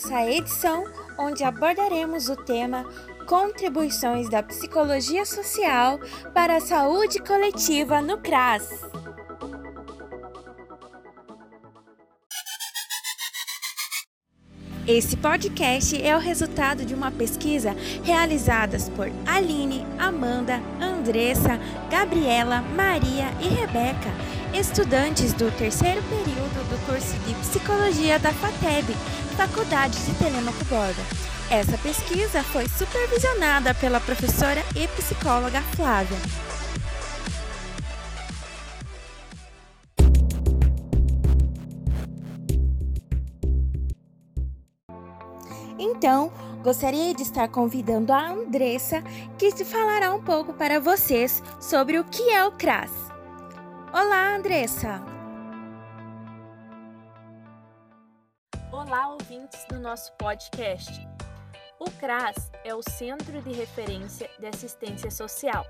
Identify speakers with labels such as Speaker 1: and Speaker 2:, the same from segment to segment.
Speaker 1: essa edição onde abordaremos o tema Contribuições da Psicologia Social para a Saúde Coletiva no CRAS. Esse podcast é o resultado de uma pesquisa realizada por Aline, Amanda, Andressa, Gabriela, Maria e Rebeca, estudantes do terceiro período do curso de Psicologia da FATEB, Faculdade de Telemaco Borba. Essa pesquisa foi supervisionada pela professora e psicóloga Flávia. Então, gostaria de estar convidando a Andressa, que falará um pouco para vocês sobre o que é o CRAS. Olá, Andressa!
Speaker 2: Ouvintes do nosso podcast. O CRAS é o Centro de Referência de Assistência Social.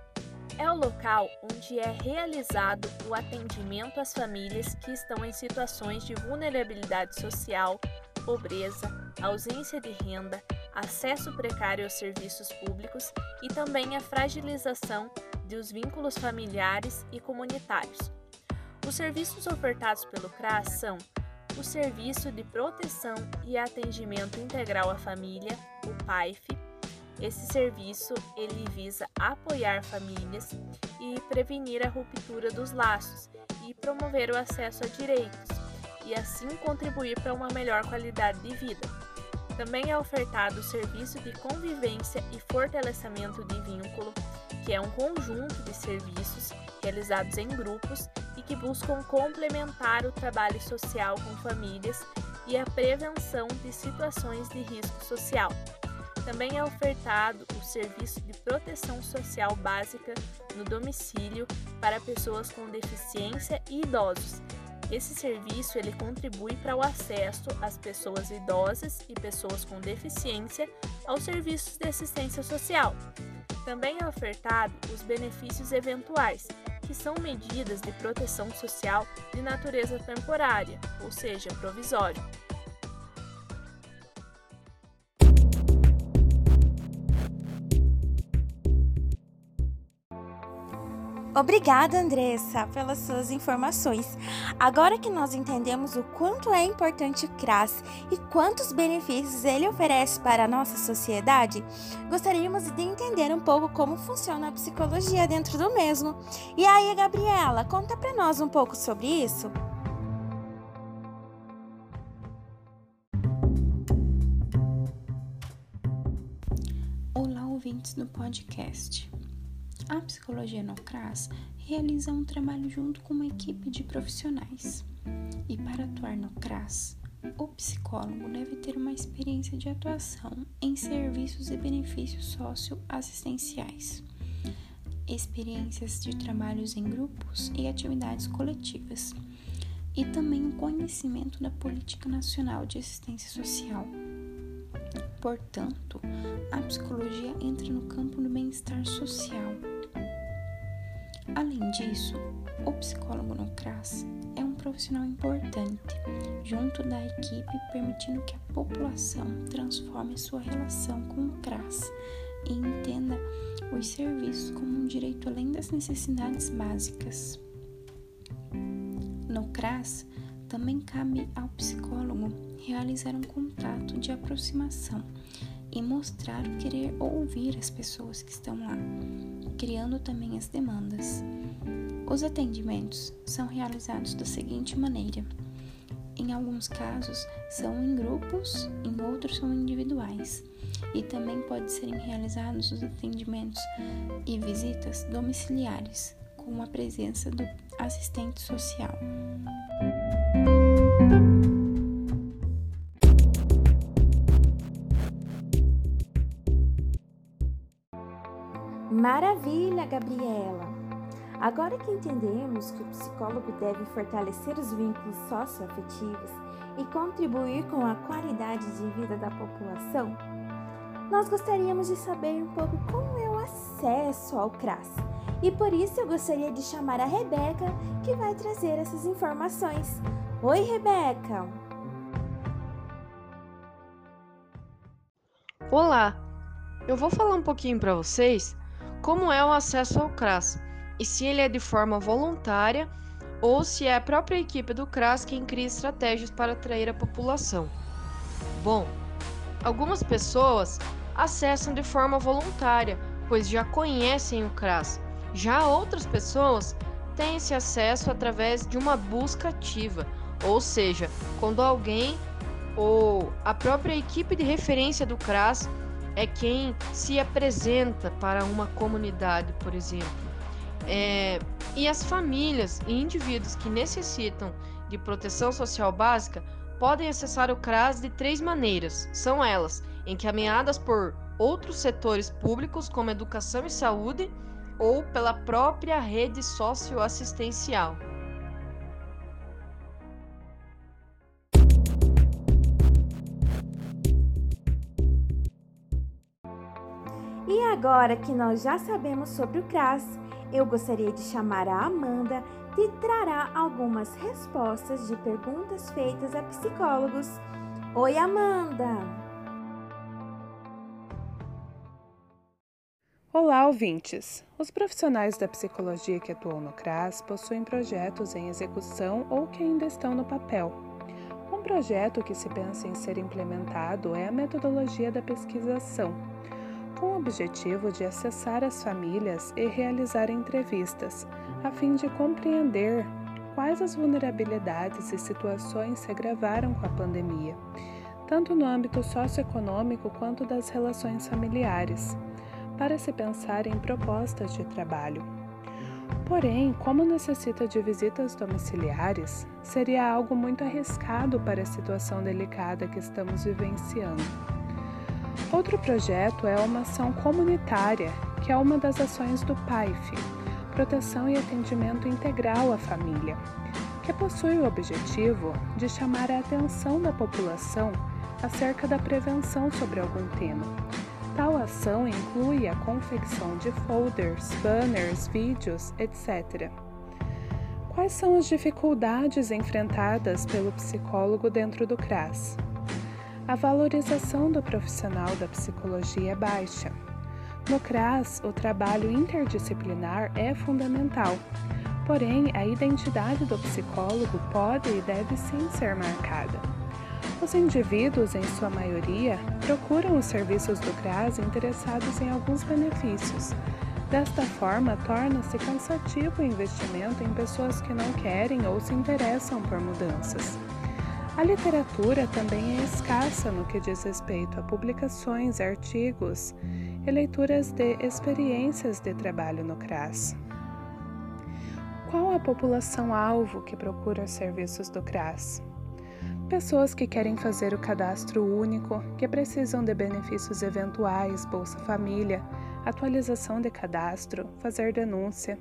Speaker 2: É o local onde é realizado o atendimento às famílias que estão em situações de vulnerabilidade social, pobreza, ausência de renda, acesso precário aos serviços públicos e também a fragilização dos vínculos familiares e comunitários. Os serviços ofertados pelo CRAS são o Serviço de Proteção e Atendimento Integral à Família, o PAIF. Esse serviço ele visa apoiar famílias e prevenir a ruptura dos laços e promover o acesso a direitos e assim contribuir para uma melhor qualidade de vida. Também é ofertado o serviço de convivência e fortalecimento de vínculo, que é um conjunto de serviços realizados em grupos e que buscam complementar o trabalho social com famílias e a prevenção de situações de risco social. Também é ofertado o serviço de proteção social básica no domicílio para pessoas com deficiência e idosos, esse serviço ele contribui para o acesso às pessoas idosas e pessoas com deficiência aos serviços de assistência social. Também é ofertado os benefícios eventuais, que são medidas de proteção social de natureza temporária, ou seja, provisório.
Speaker 1: Obrigada, Andressa, pelas suas informações. Agora que nós entendemos o quanto é importante o CRAS e quantos benefícios ele oferece para a nossa sociedade, gostaríamos de entender um pouco como funciona a psicologia dentro do mesmo. E aí, Gabriela, conta para nós um pouco sobre isso.
Speaker 3: Olá, ouvintes do podcast. A Psicologia no CRAS realiza um trabalho junto com uma equipe de profissionais. E para atuar no CRAS, o psicólogo deve ter uma experiência de atuação em serviços e benefícios socioassistenciais, experiências de trabalhos em grupos e atividades coletivas, e também um conhecimento da Política Nacional de Assistência Social. Portanto, a psicologia entra no campo do bem-estar social Além disso, o psicólogo no CRAS é um profissional importante, junto da equipe, permitindo que a população transforme sua relação com o CRAS e entenda os serviços como um direito além das necessidades básicas. No CRAS, também cabe ao psicólogo realizar um contato de aproximação e mostrar querer ouvir as pessoas que estão lá, criando também as demandas. Os atendimentos são realizados da seguinte maneira: em alguns casos são em grupos, em outros são individuais, e também podem serem realizados os atendimentos e visitas domiciliares, com a presença do assistente social.
Speaker 1: Maravilha, Gabriela! Agora que entendemos que o psicólogo deve fortalecer os vínculos socioafetivos e contribuir com a qualidade de vida da população, nós gostaríamos de saber um pouco como é o acesso ao CRAS. E por isso eu gostaria de chamar a Rebeca, que vai trazer essas informações. Oi, Rebeca!
Speaker 4: Olá! Eu vou falar um pouquinho para vocês como é o acesso ao CRAS e se ele é de forma voluntária ou se é a própria equipe do CRAS quem cria estratégias para atrair a população. Bom, algumas pessoas acessam de forma voluntária, pois já conhecem o CRAS. Já outras pessoas têm esse acesso através de uma busca ativa, ou seja, quando alguém ou a própria equipe de referência do CRAS é quem se apresenta para uma comunidade, por exemplo. É, e as famílias e indivíduos que necessitam de proteção social básica podem acessar o CRAS de três maneiras. São elas: encaminhadas por outros setores públicos, como educação e saúde, ou pela própria rede socioassistencial.
Speaker 1: Agora que nós já sabemos sobre o CRAS, eu gostaria de chamar a Amanda, que trará algumas respostas de perguntas feitas a psicólogos. Oi, Amanda!
Speaker 5: Olá, ouvintes! Os profissionais da psicologia que atuam no CRAS possuem projetos em execução ou que ainda estão no papel. Um projeto que se pensa em ser implementado é a metodologia da pesquisação com o objetivo de acessar as famílias e realizar entrevistas, a fim de compreender quais as vulnerabilidades e situações se agravaram com a pandemia, tanto no âmbito socioeconômico quanto das relações familiares, para se pensar em propostas de trabalho. Porém, como necessita de visitas domiciliares, seria algo muito arriscado para a situação delicada que estamos vivenciando. Outro projeto é uma ação comunitária, que é uma das ações do PAIF, Proteção e Atendimento Integral à Família, que possui o objetivo de chamar a atenção da população acerca da prevenção sobre algum tema. Tal ação inclui a confecção de folders, banners, vídeos, etc. Quais são as dificuldades enfrentadas pelo psicólogo dentro do CRAS? A valorização do profissional da psicologia é baixa. No CRAS, o trabalho interdisciplinar é fundamental, porém, a identidade do psicólogo pode e deve sim ser marcada. Os indivíduos, em sua maioria, procuram os serviços do CRAS interessados em alguns benefícios. Desta forma, torna-se cansativo o investimento em pessoas que não querem ou se interessam por mudanças. A literatura também é escassa no que diz respeito a publicações, artigos e leituras de experiências de trabalho no CRAS. Qual a população-alvo que procura os serviços do CRAS? Pessoas que querem fazer o cadastro único, que precisam de benefícios eventuais, Bolsa Família, atualização de cadastro, fazer denúncia.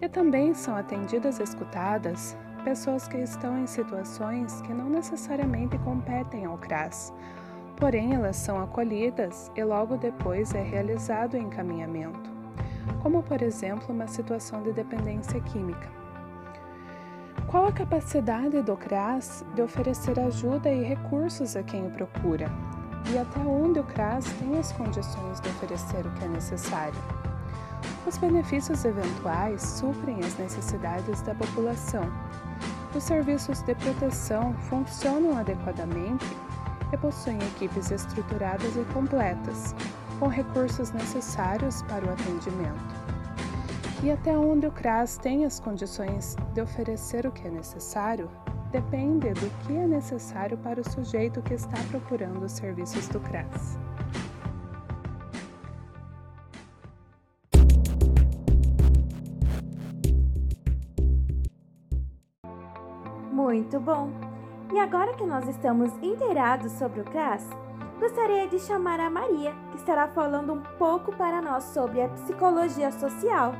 Speaker 5: E também são atendidas e escutadas pessoas que estão em situações que não necessariamente competem ao CRAS, porém elas são acolhidas e logo depois é realizado o encaminhamento, como por exemplo uma situação de dependência química. Qual a capacidade do CRAS de oferecer ajuda e recursos a quem o procura? E até onde o CRAS tem as condições de oferecer o que é necessário? Os benefícios eventuais suprem as necessidades da população os serviços de proteção funcionam adequadamente e possuem equipes estruturadas e completas, com recursos necessários para o atendimento. E até onde o CRAS tem as condições de oferecer o que é necessário, depende do que é necessário para o sujeito que está procurando os serviços do CRAS.
Speaker 1: Muito bom! E agora que nós estamos inteirados sobre o CRAS, gostaria de chamar a Maria, que estará falando um pouco para nós sobre a psicologia social.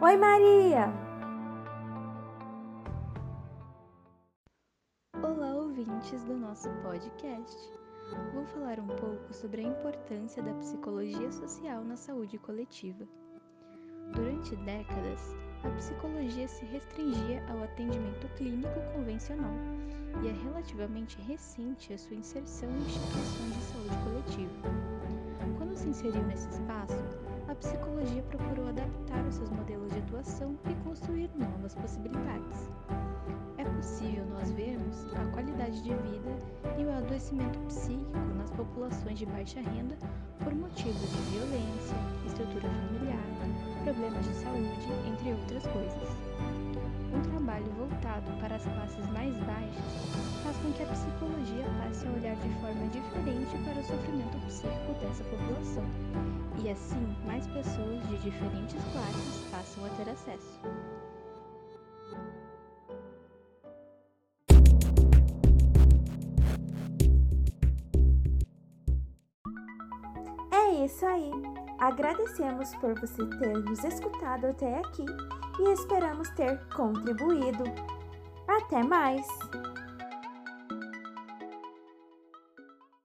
Speaker 1: Oi, Maria!
Speaker 6: Olá, ouvintes do nosso podcast. Vou falar um pouco sobre a importância da psicologia social na saúde coletiva. Durante décadas, a psicologia se restringia ao atendimento clínico convencional e é relativamente recente a sua inserção em instituições de saúde coletiva. Quando se inseriu nesse espaço, a psicologia procurou adaptar os seus modelos de atuação e construir novas possibilidades. É possível nós vermos a qualidade de vida e o adoecimento psíquico nas populações de baixa renda por motivos de violência, estrutura familiar, problemas de saúde, entre outras coisas. Um trabalho voltado para as classes mais baixas faz com que a psicologia passe a olhar de forma diferente para o sofrimento psíquico dessa população, e assim mais pessoas de diferentes classes passam a ter acesso.
Speaker 1: É isso aí! Agradecemos por você ter nos escutado até aqui e esperamos ter contribuído. Até mais!